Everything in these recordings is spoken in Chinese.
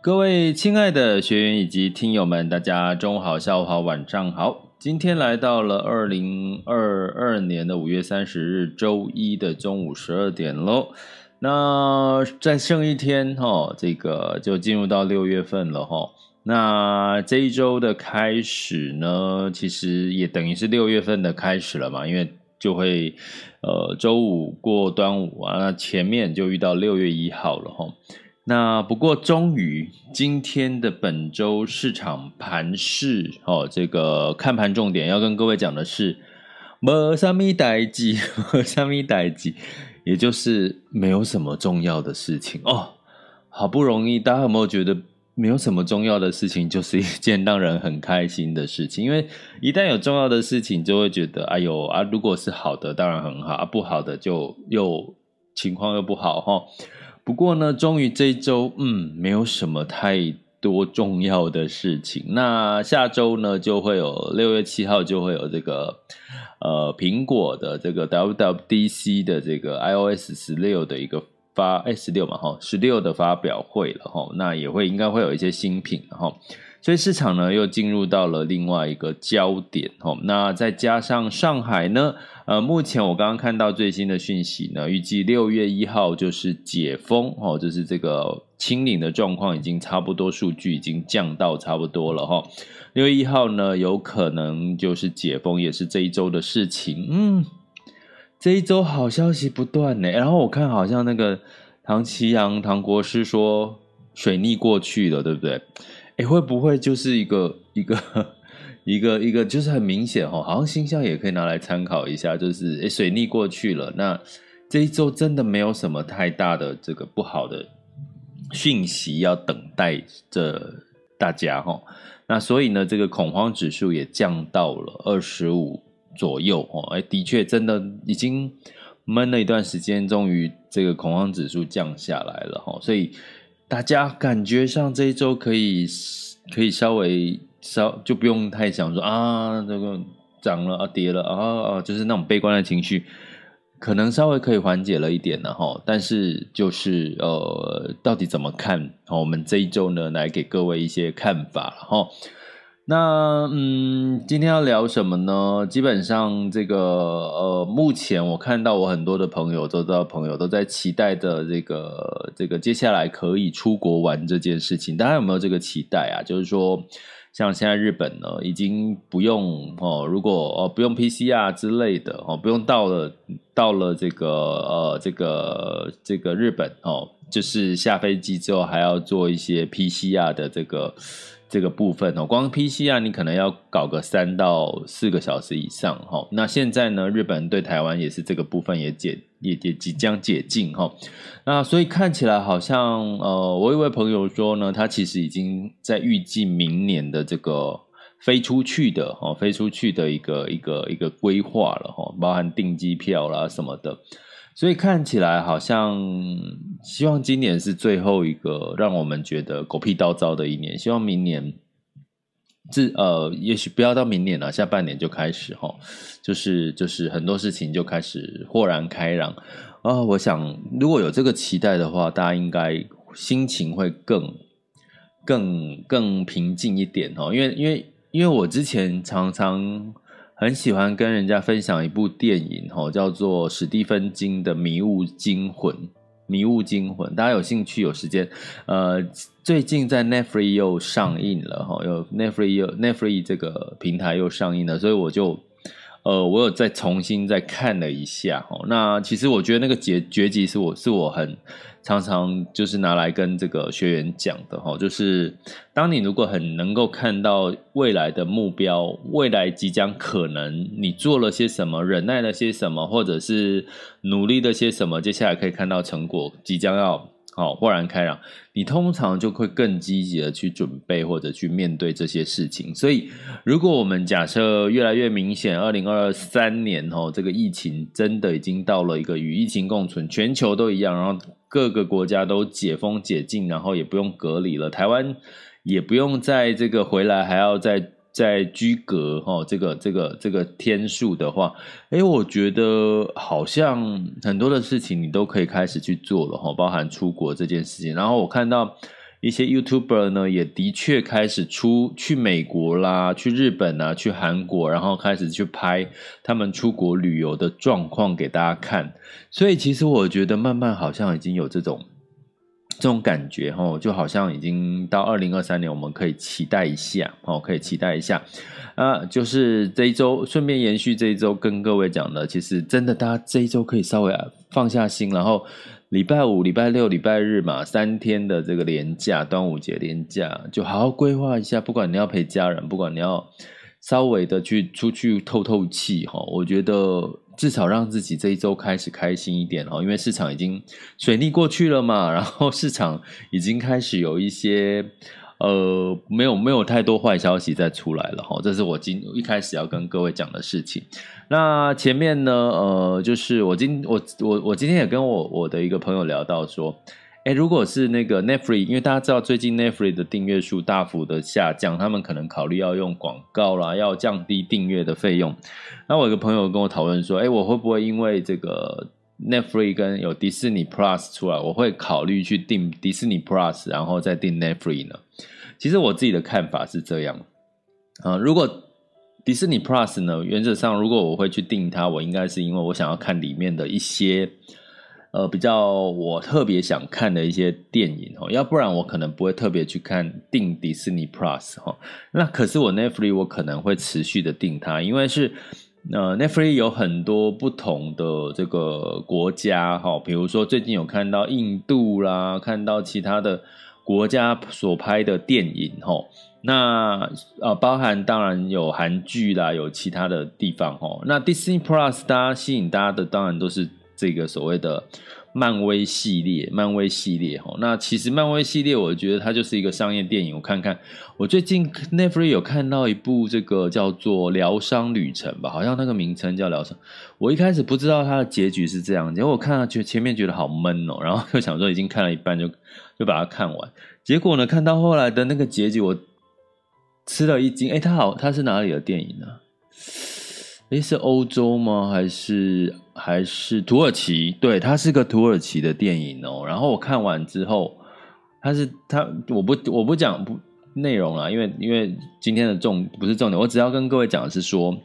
各位亲爱的学员以及听友们，大家中午好、下午好、晚上好。今天来到了二零二二年的五月三十日周一的中午十二点喽。那再剩一天哈，这个就进入到六月份了哈。那这一周的开始呢，其实也等于是六月份的开始了嘛，因为就会呃周五过端午啊，那前面就遇到六月一号了哈。那不过，终于今天的本周市场盘势哦，这个看盘重点要跟各位讲的是，没什么代志，没什么代志，也就是没有什么重要的事情哦。好不容易，大家有没有觉得没有什么重要的事情，就是一件让人很开心的事情？因为一旦有重要的事情，就会觉得，哎呦啊，如果是好的，当然很好啊；不好的，就又情况又不好哈。不过呢，终于这一周，嗯，没有什么太多重要的事情。那下周呢，就会有六月七号就会有这个，呃，苹果的这个 WWDC 的这个 iOS 十六的一个发，哎，十六嘛，哈，十六的发表会了，哈，那也会应该会有一些新品，哈。所以市场呢又进入到了另外一个焦点哦，那再加上上海呢，呃，目前我刚刚看到最新的讯息呢，预计六月一号就是解封哦，就是这个清零的状况已经差不多，数据已经降到差不多了哈。六月一号呢，有可能就是解封，也是这一周的事情。嗯，这一周好消息不断呢。然后我看好像那个唐綺阳唐国师说水逆过去了，对不对？诶，会不会就是一个一个一个一个，就是很明显哦，好像星象也可以拿来参考一下。就是诶，水逆过去了，那这一周真的没有什么太大的这个不好的讯息要等待着大家哈。那所以呢，这个恐慌指数也降到了二十五左右哦。诶，的确，真的已经闷了一段时间，终于这个恐慌指数降下来了哈。所以。大家感觉上这一周可以可以稍微稍就不用太想说啊，这个涨了啊，跌了啊啊，就是那种悲观的情绪，可能稍微可以缓解了一点了哈。但是就是呃，到底怎么看？我们这一周呢，来给各位一些看法了哈。那嗯，今天要聊什么呢？基本上这个呃，目前我看到我很多的朋友，都知道朋友都在期待着这个这个接下来可以出国玩这件事情。大家有没有这个期待啊？就是说，像现在日本呢，已经不用哦，如果哦不用 PCR 之类的哦，不用到了到了这个呃这个这个日本哦，就是下飞机之后还要做一些 PCR 的这个。这个部分哦，光 PCR 你可能要搞个三到四个小时以上哈。那现在呢，日本对台湾也是这个部分也解也也即将解禁哈。那所以看起来好像呃，我一位朋友说呢，他其实已经在预计明年的这个飞出去的哈，飞出去的一个一个一个规划了哈，包含订机票啦什么的。所以看起来好像，希望今年是最后一个让我们觉得狗屁倒灶的一年。希望明年，至呃，也许不要到明年了，下半年就开始哈，就是就是很多事情就开始豁然开朗啊、我想如果有这个期待的话，大家应该心情会更更更平静一点哦，因为因为因为我之前常常。很喜欢跟人家分享一部电影，吼，叫做史蒂芬金的《迷雾惊魂》。《迷雾惊魂》，大家有兴趣有时间，呃，最近在 Netflix 又上映了，哈，有 Netflix 又 Netflix 这个平台又上映了，所以我就。呃，我有再重新再看了一下哦。那其实我觉得那个结结集是我是我很常常就是拿来跟这个学员讲的哈，就是当你如果很能够看到未来的目标，未来即将可能你做了些什么，忍耐了些什么，或者是努力了些什么，接下来可以看到成果即将要。好，豁然开朗，你通常就会更积极的去准备或者去面对这些事情。所以，如果我们假设越来越明显，二零二三年哦，这个疫情真的已经到了一个与疫情共存，全球都一样，然后各个国家都解封解禁，然后也不用隔离了，台湾也不用在这个回来还要再。在居隔哈，这个这个这个天数的话，诶，我觉得好像很多的事情你都可以开始去做了哈，包含出国这件事情。然后我看到一些 YouTuber 呢，也的确开始出去美国啦，去日本啊，去韩国，然后开始去拍他们出国旅游的状况给大家看。所以其实我觉得慢慢好像已经有这种。这种感觉齁，就好像已经到二零二三年，我们可以期待一下哦，可以期待一下啊！就是这一周，顺便延续这一周跟各位讲的，其实真的，大家这一周可以稍微放下心，然后礼拜五、礼拜六、礼拜日嘛，三天的这个连假，端午节连假，就好好规划一下。不管你要陪家人，不管你要稍微的去出去透透气齁，我觉得。至少让自己这一周开始开心一点哦，因为市场已经水逆过去了嘛，然后市场已经开始有一些呃，没有没有太多坏消息再出来了哈，这是我今一开始要跟各位讲的事情。那前面呢，呃，就是我今我我我今天也跟我我的一个朋友聊到说。哎，如果是那个 Netflix，因为大家知道最近 Netflix 的订阅数大幅的下降，他们可能考虑要用广告啦，要降低订阅的费用。那我有个朋友跟我讨论说，哎，我会不会因为这个 Netflix 跟有迪士尼 Plus 出来，我会考虑去订迪士尼 Plus，然后再订 Netflix 呢？其实我自己的看法是这样，啊，如果迪士尼 Plus 呢，原则上如果我会去订它，我应该是因为我想要看里面的一些。呃，比较我特别想看的一些电影哦，要不然我可能不会特别去看订迪士尼 Plus 哈。那可是我 Netflix 我可能会持续的订它，因为是呃 Netflix 有很多不同的这个国家哈，比如说最近有看到印度啦，看到其他的国家所拍的电影哈。那呃，包含当然有韩剧啦，有其他的地方哈。那 Disney Plus 大家吸引大家的当然都是。这个所谓的漫威系列，漫威系列哈，那其实漫威系列，我觉得它就是一个商业电影。我看看，我最近 Netflix 有看到一部这个叫做《疗伤旅程》吧，好像那个名称叫疗伤。我一开始不知道它的结局是这样，结果我看了，就前面觉得好闷哦，然后就想说已经看了一半就，就把它看完。结果呢，看到后来的那个结局，我吃了一惊。哎，它好，它是哪里的电影呢？诶，是欧洲吗？还是还是土耳其？对，它是个土耳其的电影哦。然后我看完之后，它是它，我不我不讲不内容了，因为因为今天的重不是重点，我只要跟各位讲的是说，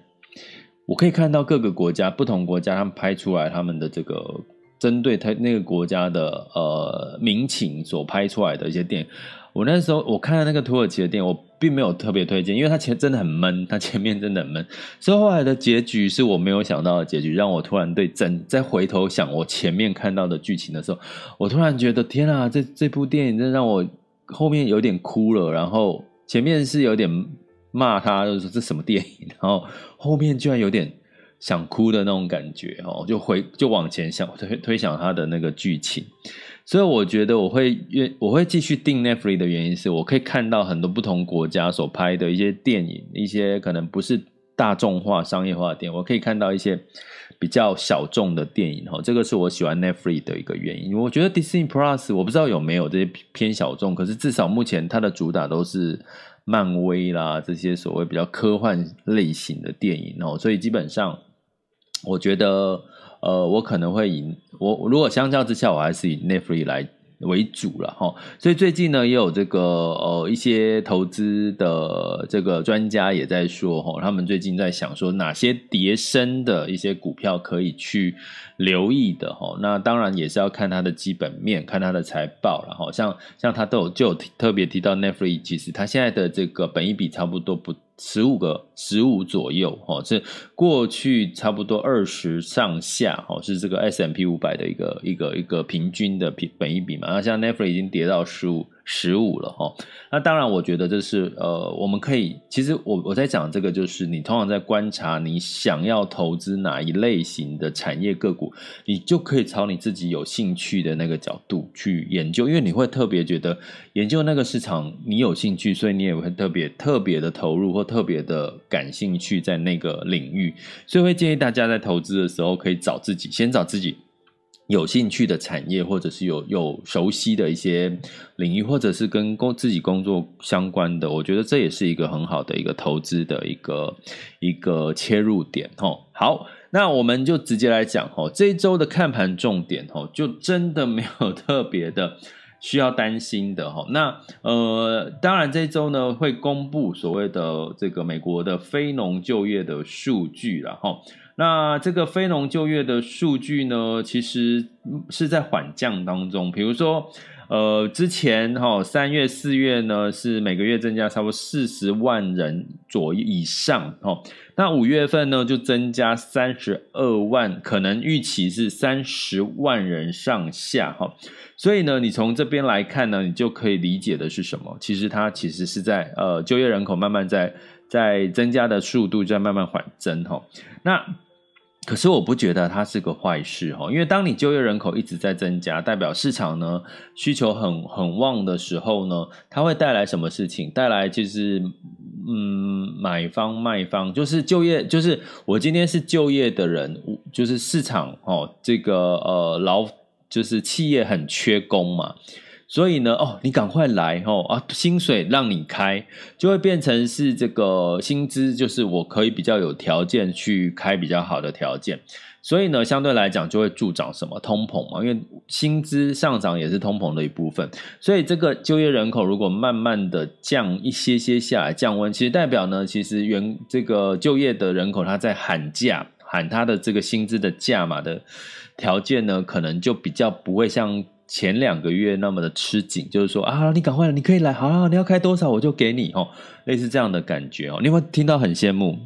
我可以看到各个国家不同国家他们拍出来他们的这个针对他那个国家的呃民情所拍出来的一些电影。我那时候我看了那个土耳其的电影，我并没有特别推荐，因为它前真的很闷，它前面真的很闷。所以后来的结局是我没有想到的结局，让我突然对整再回头想我前面看到的剧情的时候，我突然觉得天啊，这这部电影真让我后面有点哭了。然后前面是有点骂他，就是说这什么电影，然后后面居然有点想哭的那种感觉哦，就回就往前想推推想他的那个剧情。所以我觉得我会愿我会继续订 Netflix 的原因是我可以看到很多不同国家所拍的一些电影，一些可能不是大众化、商业化的电影，我可以看到一些比较小众的电影哈。这个是我喜欢 Netflix 的一个原因。我觉得 Disney Plus 我不知道有没有这些偏小众，可是至少目前它的主打都是漫威啦这些所谓比较科幻类型的电影哦，所以基本上我觉得。呃，我可能会以我如果相较之下，我还是以 Netflix 来为主了哈。所以最近呢，也有这个呃一些投资的这个专家也在说哈，他们最近在想说哪些跌升的一些股票可以去留意的哈。那当然也是要看它的基本面，看它的财报，然后像像他都有就有特别提到 Netflix，其实它现在的这个本益比差不多不。十五个十五左右，哈，是过去差不多二十上下，哈，是这个 S M P 五百的一个一个一个平均的平本一比嘛。那像 Netflix 已经跌到十五。十五了哈，那当然，我觉得这是呃，我们可以，其实我我在讲这个，就是你通常在观察你想要投资哪一类型的产业个股，你就可以朝你自己有兴趣的那个角度去研究，因为你会特别觉得研究那个市场你有兴趣，所以你也会特别特别的投入或特别的感兴趣在那个领域，所以会建议大家在投资的时候可以找自己，先找自己。有兴趣的产业，或者是有有熟悉的一些领域，或者是跟工自己工作相关的，我觉得这也是一个很好的一个投资的一个一个切入点哦。好，那我们就直接来讲哦，这一周的看盘重点哦，就真的没有特别的需要担心的哈。那呃，当然这一周呢会公布所谓的这个美国的非农就业的数据了哈。那这个非农就业的数据呢，其实是在缓降当中。比如说，呃，之前哈三月、四月呢是每个月增加差不多四十万人左右以上哦。那五月份呢就增加三十二万，可能预期是三十万人上下哈。所以呢，你从这边来看呢，你就可以理解的是什么？其实它其实是在呃就业人口慢慢在在增加的速度在慢慢缓增哈。那可是我不觉得它是个坏事哈，因为当你就业人口一直在增加，代表市场呢需求很很旺的时候呢，它会带来什么事情？带来就是嗯，买方卖方就是就业，就是我今天是就业的人，就是市场哦，这个呃劳就是企业很缺工嘛。所以呢，哦，你赶快来哦啊，薪水让你开，就会变成是这个薪资，就是我可以比较有条件去开比较好的条件。所以呢，相对来讲就会助长什么通膨嘛，因为薪资上涨也是通膨的一部分。所以这个就业人口如果慢慢的降一些些下来，降温，其实代表呢，其实原这个就业的人口他在喊价，喊他的这个薪资的价码的条件呢，可能就比较不会像。前两个月那么的吃紧，就是说啊，你赶快，你可以来，好啊，你要开多少我就给你哦，类似这样的感觉哦。你有没有听到很羡慕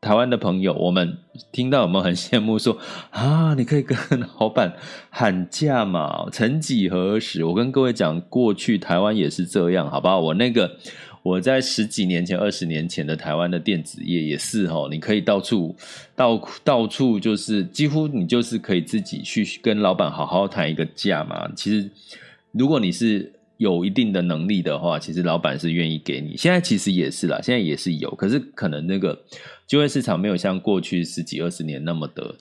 台湾的朋友？我们听到有没有很羡慕说啊，你可以跟老板喊价嘛？曾几何时，我跟各位讲，过去台湾也是这样，好不好？我那个。我在十几年前、二十年前的台湾的电子业也是哦，你可以到处、到到处，就是几乎你就是可以自己去跟老板好好谈一个价嘛。其实，如果你是有一定的能力的话，其实老板是愿意给你。现在其实也是啦，现在也是有，可是可能那个就业市场没有像过去十几二十年那么的。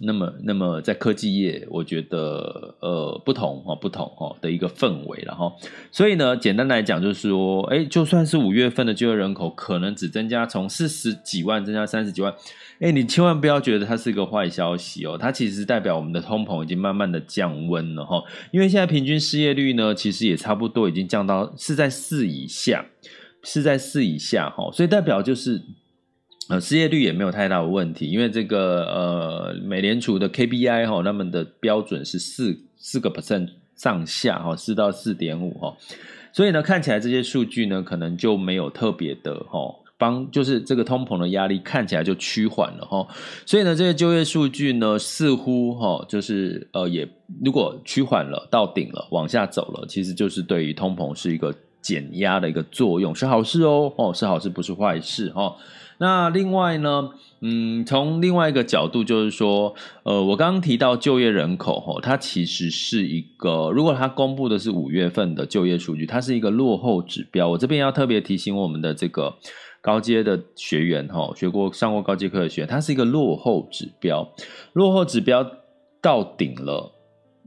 那么，那么在科技业，我觉得呃不同哦，不同哦的一个氛围，然后，所以呢，简单来讲就是说，哎，就算是五月份的就业人口可能只增加从四十几万增加三十几万，哎，你千万不要觉得它是一个坏消息哦，它其实代表我们的通膨已经慢慢的降温了哈，因为现在平均失业率呢，其实也差不多已经降到是在四以下，是在四以下哈，所以代表就是。呃，失业率也没有太大的问题，因为这个呃，美联储的 KPI 哈，他们的标准是四四个 percent 上下哈，四到四点五哈，所以呢，看起来这些数据呢，可能就没有特别的哈，帮就是这个通膨的压力看起来就趋缓了哈，所以呢，这些就业数据呢，似乎哈，就是呃，也如果趋缓了，到顶了，往下走了，其实就是对于通膨是一个减压的一个作用，是好事哦，哦，是好事，不是坏事哈。那另外呢，嗯，从另外一个角度就是说，呃，我刚刚提到就业人口吼，它其实是一个，如果它公布的是五月份的就业数据，它是一个落后指标。我这边要特别提醒我们的这个高阶的学员吼，学过上过高阶课的学员，它是一个落后指标，落后指标到顶了，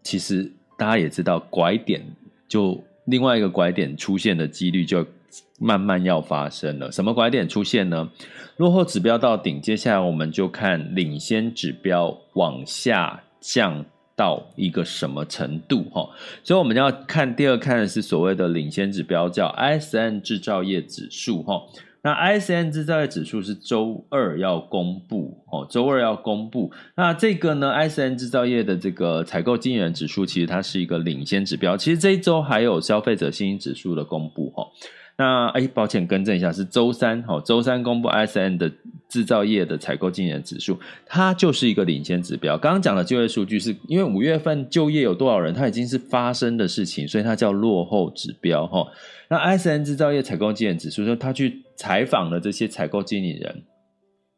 其实大家也知道，拐点就另外一个拐点出现的几率就。慢慢要发生了，什么拐点出现呢？落后指标到顶，接下来我们就看领先指标往下降到一个什么程度哈。所以我们要看第二看的是所谓的领先指标，叫 S N 制造业指数哈。那 i s n 制造业指数是周二要公布哦，周二要公布。那这个呢 i s n 制造业的这个采购经理人指数，其实它是一个领先指标。其实这一周还有消费者信心指数的公布哈。那哎，抱歉，更正一下，是周三哈，周三公布 i s n 的制造业的采购经理指数，它就是一个领先指标。刚刚讲的就业数据是因为五月份就业有多少人，它已经是发生的事情，所以它叫落后指标哈。那 S N 制造业采购经理指数说，他去采访了这些采购经理人，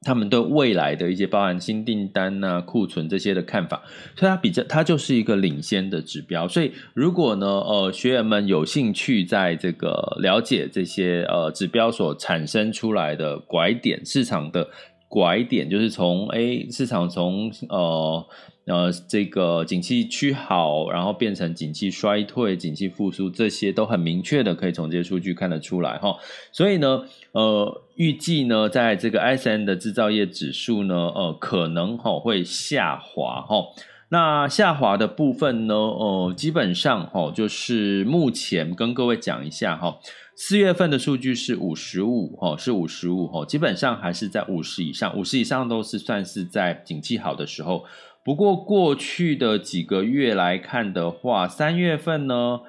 他们对未来的一些包含新订单呐、啊、库存这些的看法，所以它比较，它就是一个领先的指标。所以如果呢，呃，学员们有兴趣在这个了解这些呃指标所产生出来的拐点，市场的拐点，就是从诶市场从呃。呃，这个景气趋好，然后变成景气衰退、景气复苏，这些都很明确的可以从这些数据看得出来哈。所以呢，呃，预计呢，在这个 sm 的制造业指数呢，呃，可能哈会下滑哈。那下滑的部分呢，呃，基本上哈，就是目前跟各位讲一下哈，四月份的数据是五十五哈，是五十五哈，基本上还是在五十以上，五十以上都是算是在景气好的时候。不过过去的几个月来看的话，三月份呢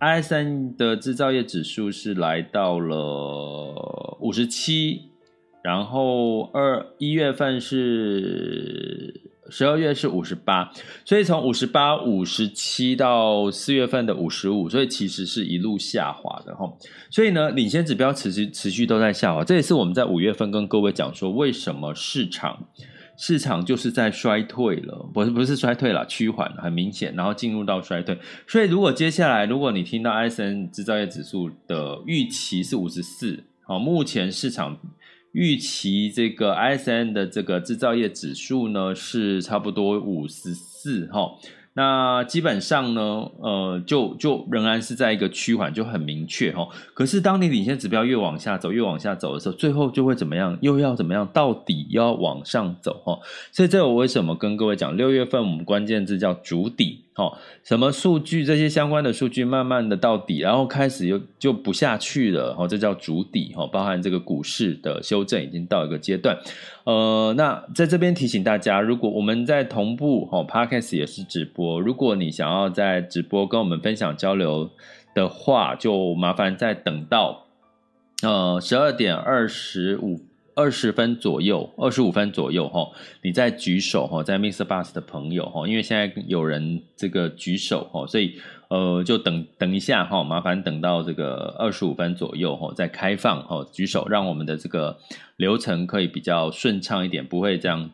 ，ISM 的制造业指数是来到了五十七，然后二一月份是十二月是五十八，所以从五十八、五十七到四月份的五十五，所以其实是一路下滑的哈。所以呢，领先指标持续持续都在下滑，这也是我们在五月份跟各位讲说，为什么市场。市场就是在衰退了，不是不是衰退了，趋缓很明显，然后进入到衰退。所以如果接下来，如果你听到 ISM 制造业指数的预期是五十四，好，目前市场预期这个 ISM 的这个制造业指数呢是差不多五十四，哈。那基本上呢，呃，就就仍然是在一个趋缓，就很明确哈。可是当你领先指标越往下走，越往下走的时候，最后就会怎么样？又要怎么样？到底要往上走哈。所以这我为什么跟各位讲，六月份我们关键字叫主底。哦，什么数据？这些相关的数据慢慢的到底，然后开始又就不下去了。哦，这叫主底。哦，包含这个股市的修正已经到一个阶段。呃，那在这边提醒大家，如果我们在同步，哦，Podcast 也是直播。如果你想要在直播跟我们分享交流的话，就麻烦再等到呃十二点二十五。二十分左右，二十五分左右哈，你再举手哈，在 Mr. Bus 的朋友哈，因为现在有人这个举手哈，所以呃就等等一下哈，麻烦等到这个二十五分左右哈，再开放哈举手，让我们的这个流程可以比较顺畅一点，不会这样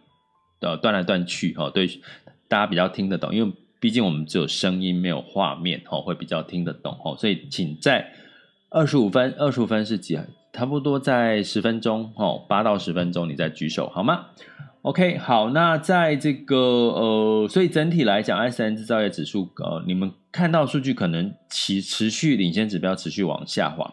呃断来断去哈，对大家比较听得懂，因为毕竟我们只有声音没有画面哈，会比较听得懂哈，所以请在二十五分，二十五分是几？差不多在十分钟，哦，八到十分钟，你再举手好吗？OK，好，那在这个呃，所以整体来讲，S N 制造业指数，呃，你们看到数据可能持持续领先指标持续往下滑，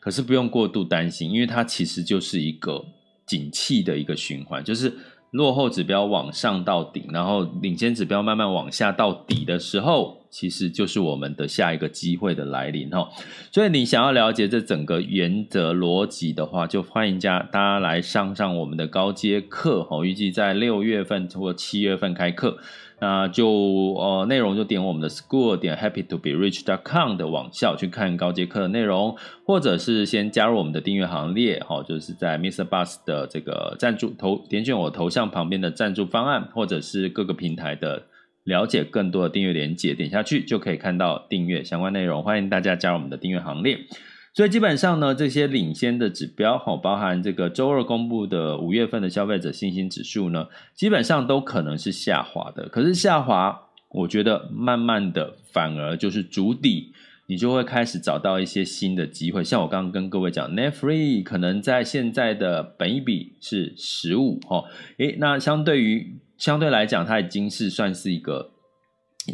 可是不用过度担心，因为它其实就是一个景气的一个循环，就是。落后指标往上到顶，然后领先指标慢慢往下到底的时候，其实就是我们的下一个机会的来临哈。所以你想要了解这整个原则逻辑的话，就欢迎家大家来上上我们的高阶课哈。预计在六月份或七月份开课。那就呃，内容就点我们的 school 点 happy to be rich dot com 的网校去看高阶课的内容，或者是先加入我们的订阅行列，哈，就是在 Mr. Bus 的这个赞助头点选我头像旁边的赞助方案，或者是各个平台的了解更多的订阅连结，点下去就可以看到订阅相关内容，欢迎大家加入我们的订阅行列。所以基本上呢，这些领先的指标，哈，包含这个周二公布的五月份的消费者信心指数呢，基本上都可能是下滑的。可是下滑，我觉得慢慢的反而就是筑底，你就会开始找到一些新的机会。像我刚刚跟各位讲，Net Free 可能在现在的本一比是十五，哈，诶，那相对于相对来讲，它已经是算是一个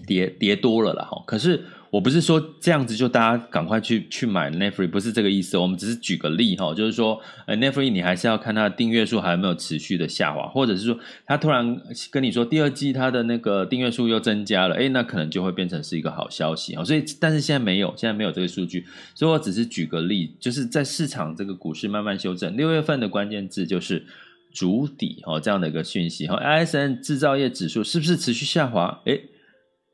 跌跌多了了，哈。可是我不是说这样子就大家赶快去去买 Netflix，不是这个意思。我们只是举个例哈，就是说，呃，Netflix 你还是要看它的订阅数还有没有持续的下滑，或者是说，它突然跟你说第二季它的那个订阅数又增加了，诶，那可能就会变成是一个好消息哈。所以，但是现在没有，现在没有这个数据，所以我只是举个例，就是在市场这个股市慢慢修正，六月份的关键字就是主底哦，这样的一个讯息哈。ISM 制造业指数是不是持续下滑？诶。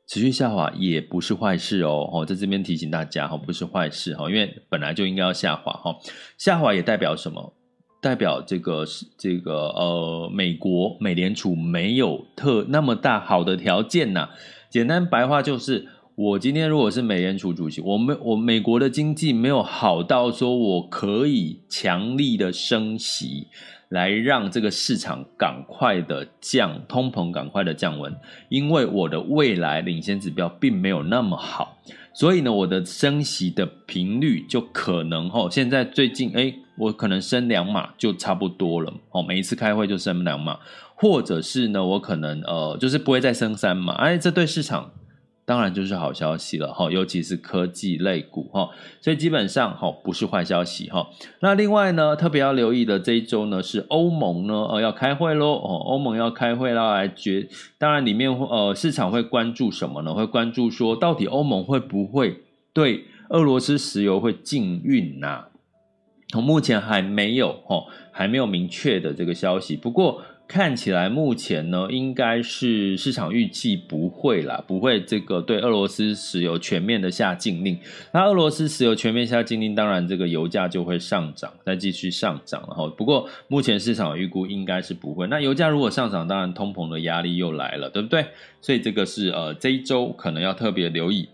持续下滑也不是坏事哦，哦，在这边提醒大家哈，不是坏事哈，因为本来就应该要下滑哈，下滑也代表什么？代表这个是这个呃，美国美联储没有特那么大好的条件呐。简单白话就是，我今天如果是美联储主席，我们我美国的经济没有好到说我可以强力的升息。来让这个市场赶快的降通膨，赶快的降温，因为我的未来领先指标并没有那么好，所以呢，我的升息的频率就可能哦，现在最近哎，我可能升两码就差不多了哦，每一次开会就升两码，或者是呢，我可能呃，就是不会再升三码，哎，这对市场。当然就是好消息了哈，尤其是科技类股哈，所以基本上哈不是坏消息哈。那另外呢，特别要留意的这一周呢是欧盟呢呃要开会喽哦，欧盟要开会啦来决，当然里面呃市场会关注什么呢？会关注说到底欧盟会不会对俄罗斯石油会禁运呐？从目前还没有哈，还没有明确的这个消息，不过。看起来目前呢，应该是市场预计不会啦，不会这个对俄罗斯石油全面的下禁令。那俄罗斯石油全面下禁令，当然这个油价就会上涨，再继续上涨。然后，不过目前市场预估应该是不会。那油价如果上涨，当然通膨的压力又来了，对不对？所以这个是呃这一周可能要特别留意。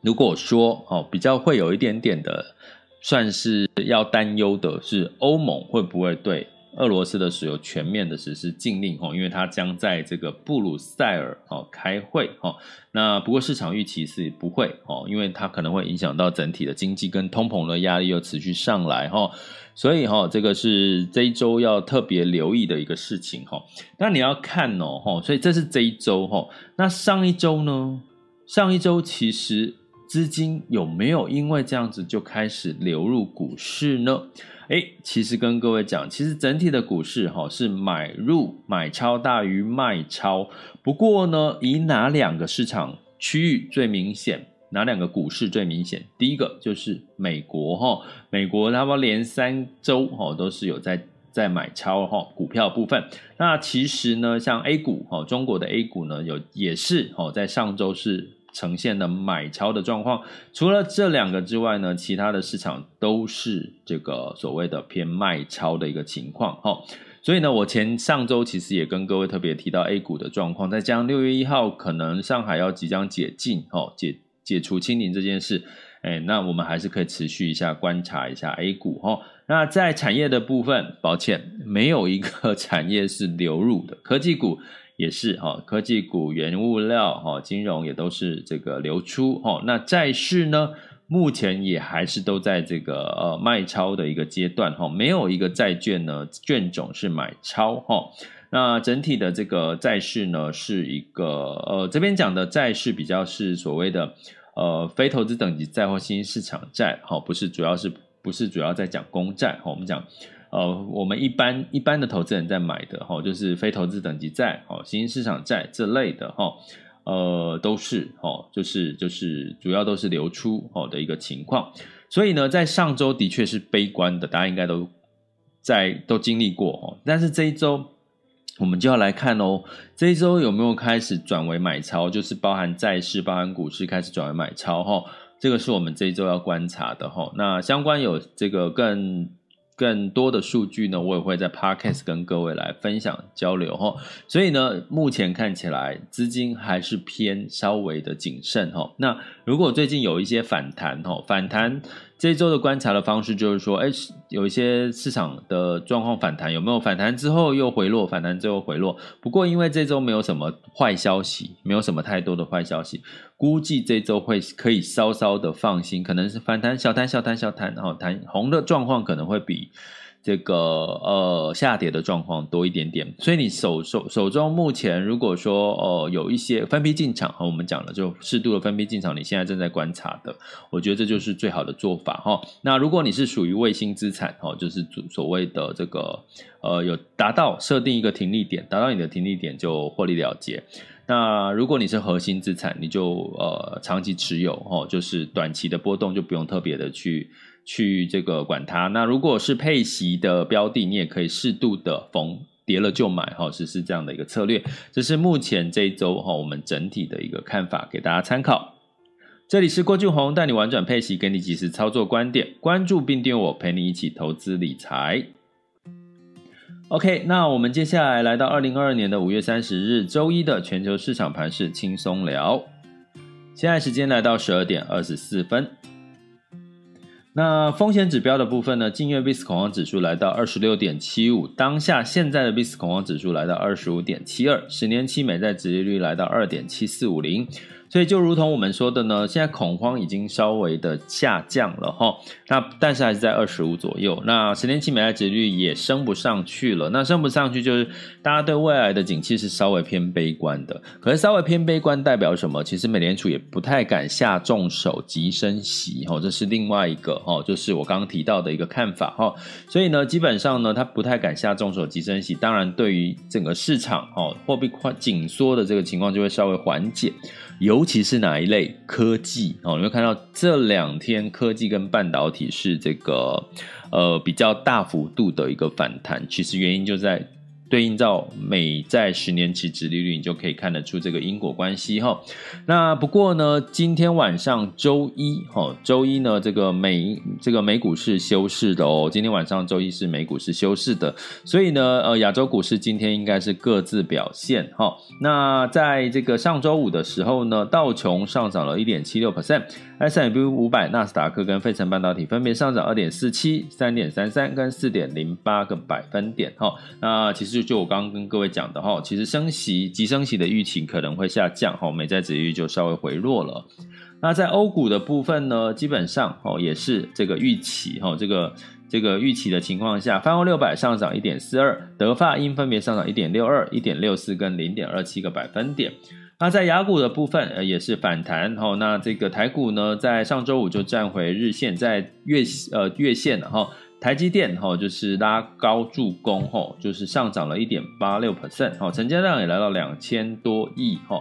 如果说哦比较会有一点点的，算是要担忧的是欧盟会不会对。俄罗斯的石油全面的实施禁令哈，因为它将在这个布鲁塞尔哦开会哈。那不过市场预期是不会哦，因为它可能会影响到整体的经济跟通膨的压力又持续上来哈。所以哈，这个是这一周要特别留意的一个事情哈。那你要看哦哈，所以这是这一周哈。那上一周呢？上一周其实资金有没有因为这样子就开始流入股市呢？哎，其实跟各位讲，其实整体的股市哈是买入买超大于卖超。不过呢，以哪两个市场区域最明显？哪两个股市最明显？第一个就是美国哈，美国它们连三周哈都是有在在买超哈股票部分。那其实呢，像 A 股哈，中国的 A 股呢有也是哈在上周是。呈现的买超的状况，除了这两个之外呢，其他的市场都是这个所谓的偏卖超的一个情况哈。所以呢，我前上周其实也跟各位特别提到 A 股的状况，再加上六月一号可能上海要即将解禁哦，解解除清零这件事，哎，那我们还是可以持续一下观察一下 A 股哈。那在产业的部分，抱歉，没有一个 产业是流入的，科技股。也是哈，科技股、原物料哈、金融也都是这个流出哈。那债市呢，目前也还是都在这个呃卖超的一个阶段哈，没有一个债券呢券种是买超哈。那整体的这个债市呢，是一个呃这边讲的债市比较是所谓的呃非投资等级债或新兴市场债哈，不是主要是不是主要在讲公债哈，我们讲。呃，我们一般一般的投资人在买的哈，就是非投资等级债、哦新兴市场债这类的哈，呃，都是哦，就是就是主要都是流出哦的一个情况。所以呢，在上周的确是悲观的，大家应该都在都经历过哦。但是这一周我们就要来看哦，这一周有没有开始转为买超，就是包含债市、包含股市开始转为买超哈。这个是我们这一周要观察的哈。那相关有这个更。更多的数据呢，我也会在 Podcast 跟各位来分享交流哈。所以呢，目前看起来资金还是偏稍微的谨慎哈。那如果最近有一些反弹哈，反弹。这一周的观察的方式就是说，哎，有一些市场的状况反弹，有没有反弹之后又回落？反弹之后回落。不过因为这周没有什么坏消息，没有什么太多的坏消息，估计这周会可以稍稍的放心，可能是反弹小弹小弹小弹，然后弹红的状况可能会比这个呃下跌的状况多一点点，所以你手手手中目前如果说呃有一些分批进场，和我们讲了就适度的分批进场，你现在正在观察的，我觉得这就是最好的做法哈。那如果你是属于卫星资产哦，就是所谓的这个呃有达到设定一个停利点，达到你的停利点就获利了结。那如果你是核心资产，你就呃长期持有哦，就是短期的波动就不用特别的去去这个管它。那如果是配息的标的，你也可以适度的逢跌了就买哈，实施这样的一个策略。这是目前这一周哈我们整体的一个看法，给大家参考。这里是郭俊宏带你玩转配息，给你及时操作观点，关注并订阅我，陪你一起投资理财。OK，那我们接下来来到二零二二年的五月三十日周一的全球市场盘势轻松聊。现在时间来到十二点二十四分。那风险指标的部分呢？近月 VIX 恐慌指数来到二十六点七五，当下现在的 VIX 恐慌指数来到二十五点七二，十年期美债殖利率来到二点七四五零。所以就如同我们说的呢，现在恐慌已经稍微的下降了哈，那但是还是在二十五左右。那十年期美债殖率也升不上去了，那升不上去就是大家对未来的景气是稍微偏悲观的。可是稍微偏悲观代表什么？其实美联储也不太敢下重手急升息哈，这是另外一个哈，就是我刚刚提到的一个看法哈。所以呢，基本上呢，它不太敢下重手急升息。当然，对于整个市场哈，货币宽紧缩的这个情况就会稍微缓解。尤其是哪一类科技哦，你会看到这两天科技跟半导体是这个呃比较大幅度的一个反弹，其实原因就在。对应到美债十年期殖利率，你就可以看得出这个因果关系哈。那不过呢，今天晚上周一哈，周一呢这个美这个美股是休市的哦。今天晚上周一是美股是休市的，所以呢，呃，亚洲股市今天应该是各自表现哈。那在这个上周五的时候呢，道琼上涨了一点七六 percent。S&P 五百、纳斯达克跟费城半导体分别上涨二点四七、三点三三跟四点零八个百分点哈。那其实就就我刚刚跟各位讲的哈，其实升息、急升息的预期可能会下降哈，美债殖利率就稍微回落了。那在欧股的部分呢，基本上哦也是这个预期哈，这个这个预期的情况下，泛欧六百上涨一点四二，德法英分别上涨一点六二、一点六四跟零点二七个百分点。那在雅股的部分，呃，也是反弹哈。那这个台股呢，在上周五就站回日线，在月呃月线了哈。台积电哈就是拉高助攻哈，就是上涨了一点八六 percent 哈，成交量也来到两千多亿哈。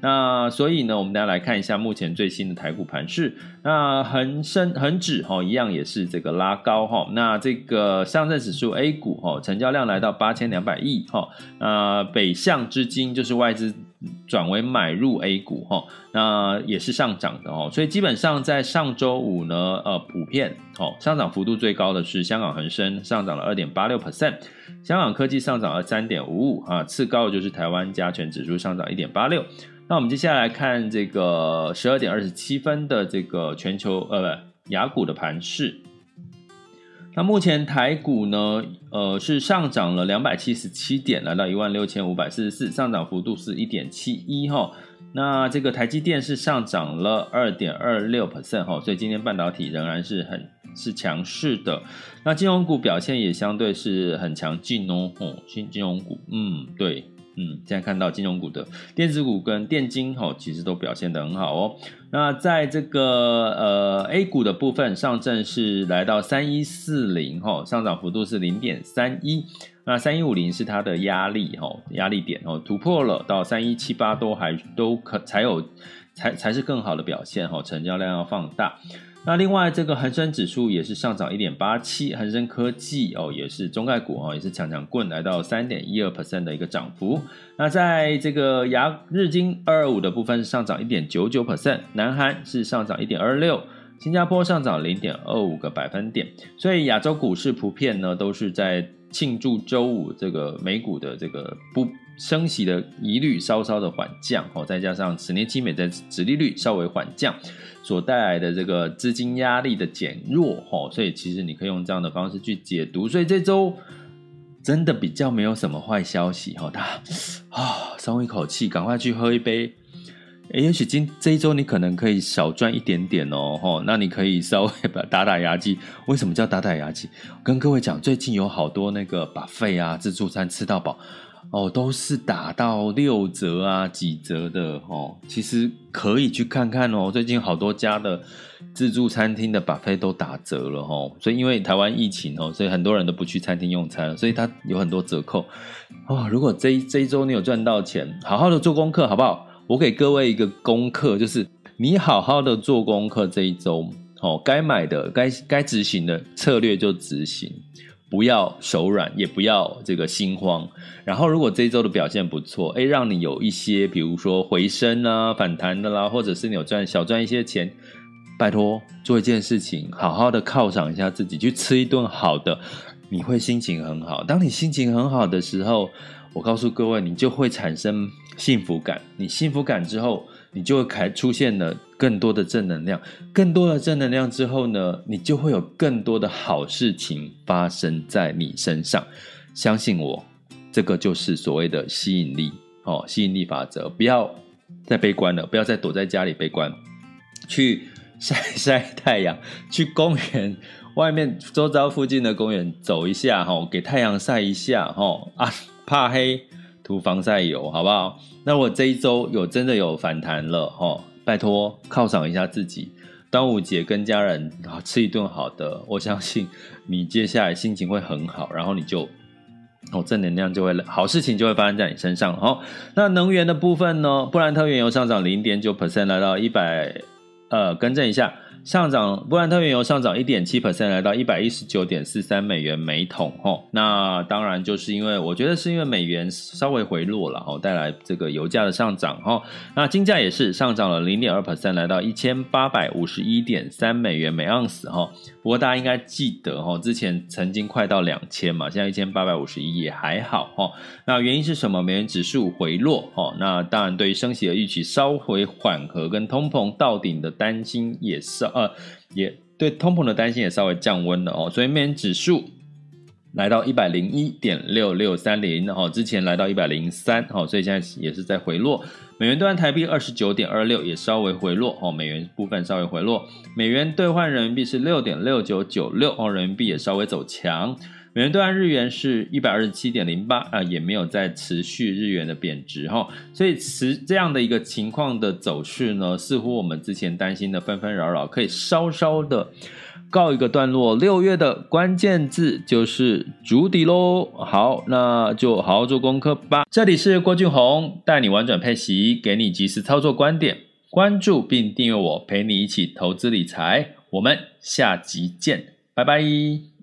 那所以呢，我们大家来看一下目前最新的台股盘势。那恒生恒指哈一样也是这个拉高哈。那这个上证指数 A 股哈成交量来到八千两百亿哈。那北向资金就是外资转为买入 A 股哈。那也是上涨的哦。所以基本上在上周五呢，呃，普遍哦上涨幅度最高的是香港恒生上涨了二点八六 percent，香港科技上涨了三点五五啊，次高的就是台湾加权指数上涨一点八六。那我们接下来看这个十二点二十七分的这个全球呃不，雅股的盘势。那目前台股呢，呃是上涨了两百七十七点，来到一万六千五百四十四，上涨幅度是一点七一哈。那这个台积电是上涨了二点二六 percent 哈，所以今天半导体仍然是很是强势的。那金融股表现也相对是很强劲哦，哦，新金融股，嗯，对。嗯，现在看到金融股的电子股跟电金哦，其实都表现得很好哦。那在这个呃 A 股的部分，上证是来到三一四零哦，上涨幅度是零点三一。那三一五零是它的压力哦，压力点哦，突破了到三一七八都还都可才有才才是更好的表现哦，成交量要放大。那另外，这个恒生指数也是上涨一点八七，恒生科技哦也是中概股哦也是强强棍来到三点一二 percent 的一个涨幅。那在这个亚日经二二五的部分上涨一点九九 percent，南韩是上涨一点二六，新加坡上涨零点二五个百分点。所以亚洲股市普遍呢都是在庆祝周五这个美股的这个不升息的疑虑稍稍的缓降哦，再加上十年期美债殖利率稍微缓降。所带来的这个资金压力的减弱，哦，所以其实你可以用这样的方式去解读。所以这周真的比较没有什么坏消息，哈，大家啊，松一口气，赶快去喝一杯诶，也许今这一周你可能可以少赚一点点哦，吼，那你可以稍微把打打牙祭。为什么叫打打牙祭？跟各位讲，最近有好多那个把肺啊，自助餐吃到饱。哦，都是打到六折啊，几折的哦。其实可以去看看哦。最近好多家的自助餐厅的 buffet 都打折了哦。所以因为台湾疫情哦，所以很多人都不去餐厅用餐，所以它有很多折扣哦。如果这这一周你有赚到钱，好好的做功课好不好？我给各位一个功课，就是你好好的做功课这一周哦，该买的、该该执行的策略就执行。不要手软，也不要这个心慌。然后，如果这一周的表现不错，诶，让你有一些，比如说回升啊、反弹的啦，或者是你有赚小赚一些钱，拜托做一件事情，好好的犒赏一下自己，去吃一顿好的，你会心情很好。当你心情很好的时候，我告诉各位，你就会产生幸福感。你幸福感之后，你就会开出现了更多的正能量，更多的正能量之后呢，你就会有更多的好事情发生在你身上。相信我，这个就是所谓的吸引力哦，吸引力法则。不要再悲观了，不要再躲在家里悲观，去晒晒太阳，去公园外面周遭附近的公园走一下哈，给太阳晒一下哈啊，怕黑。涂防晒油，好不好？那我这一周有真的有反弹了哦，拜托犒赏一下自己。端午节跟家人吃一顿好的，我相信你接下来心情会很好，然后你就哦正能量就会好事情就会发生在你身上哦。那能源的部分呢？布兰特原油上涨零点九 percent，来到一百，呃，更正一下。上涨，布兰特原油上涨一点七 percent，来到一百一十九点四三美元每桶。哦，那当然就是因为我觉得是因为美元稍微回落了，吼，带来这个油价的上涨。吼，那金价也是上涨了零点二 percent，来到一千八百五十一点三美元每盎司。哈，不过大家应该记得，哈，之前曾经快到两千嘛，现在一千八百五十一也还好。吼，那原因是什么？美元指数回落。哦，那当然对于升息的预期稍微缓和，跟通膨到顶的担心也是。呃，也对通膨的担心也稍微降温了哦，所以美元指数来到一百零一点六六三零哦，之前来到一百零三哦，所以现在也是在回落。美元兑换台币二十九点二六也稍微回落哦，美元部分稍微回落。美元兑换人民币是六点六九九六哦，人民币也稍微走强。美元兑换日元是一百二十七点零八啊，也没有在持续日元的贬值哈，所以持这样的一个情况的走势呢，似乎我们之前担心的纷纷扰扰可以稍稍的告一个段落。六月的关键字就是筑底喽，好，那就好好做功课吧。这里是郭俊宏，带你玩转配息，给你及时操作观点，关注并订阅我，陪你一起投资理财。我们下集见，拜拜。